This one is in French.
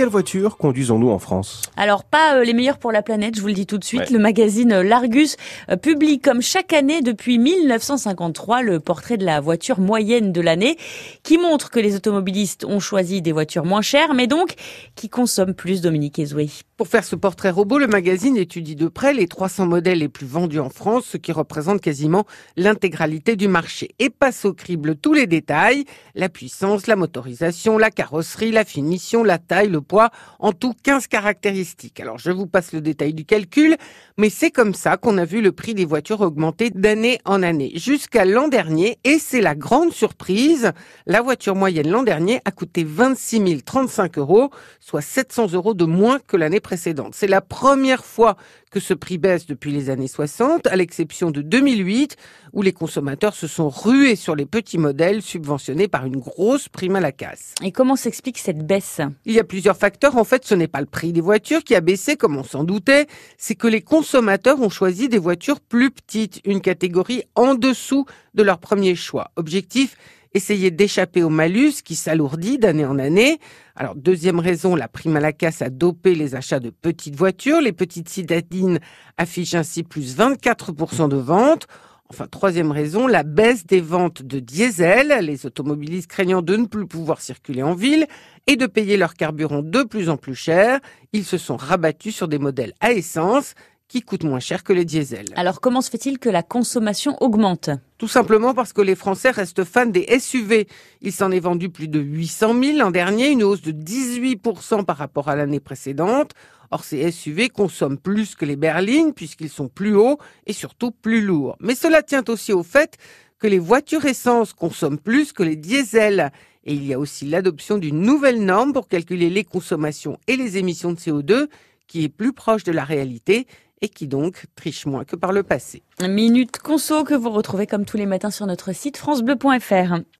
quelles voitures conduisons-nous en France? Alors pas euh, les meilleures pour la planète, je vous le dis tout de suite. Le magazine euh, L'Argus euh, publie comme chaque année depuis 1953 le portrait de la voiture moyenne de l'année qui montre que les automobilistes ont choisi des voitures moins chères mais donc qui consomment plus Dominique Ezoué. Pour faire ce portrait robot, le magazine étudie de près les 300 modèles les plus vendus en France, ce qui représente quasiment l'intégralité du marché. Et passe au crible tous les détails, la puissance, la motorisation, la carrosserie, la finition, la taille, le poids, en tout 15 caractéristiques. Alors je vous passe le détail du calcul, mais c'est comme ça qu'on a vu le prix des voitures augmenter d'année en année, jusqu'à l'an dernier, et c'est la grande surprise, la voiture moyenne l'an dernier a coûté 26 035 euros, soit 700 euros de moins que l'année précédente précédente. C'est la première fois que ce prix baisse depuis les années 60, à l'exception de 2008, où les consommateurs se sont rués sur les petits modèles subventionnés par une grosse prime à la casse. Et comment s'explique cette baisse? Il y a plusieurs facteurs. En fait, ce n'est pas le prix des voitures qui a baissé, comme on s'en doutait, c'est que les consommateurs ont choisi des voitures plus petites, une catégorie en dessous de leur premier choix. Objectif essayer d'échapper au malus qui s'alourdit d'année en année. Alors, deuxième raison, la prime à la casse a dopé les achats de petites voitures. Les petites citadines affichent ainsi plus 24% de ventes. Enfin, troisième raison, la baisse des ventes de diesel, les automobilistes craignant de ne plus pouvoir circuler en ville et de payer leur carburant de plus en plus cher, ils se sont rabattus sur des modèles à essence qui coûtent moins cher que les diesels. Alors comment se fait-il que la consommation augmente? Tout simplement parce que les Français restent fans des SUV. Il s'en est vendu plus de 800 000 l'an dernier, une hausse de 18% par rapport à l'année précédente. Or, ces SUV consomment plus que les berlines puisqu'ils sont plus hauts et surtout plus lourds. Mais cela tient aussi au fait que les voitures essence consomment plus que les diesels. Et il y a aussi l'adoption d'une nouvelle norme pour calculer les consommations et les émissions de CO2 qui est plus proche de la réalité et qui donc triche moins que par le passé. Minute Conso que vous retrouvez comme tous les matins sur notre site francebleu.fr.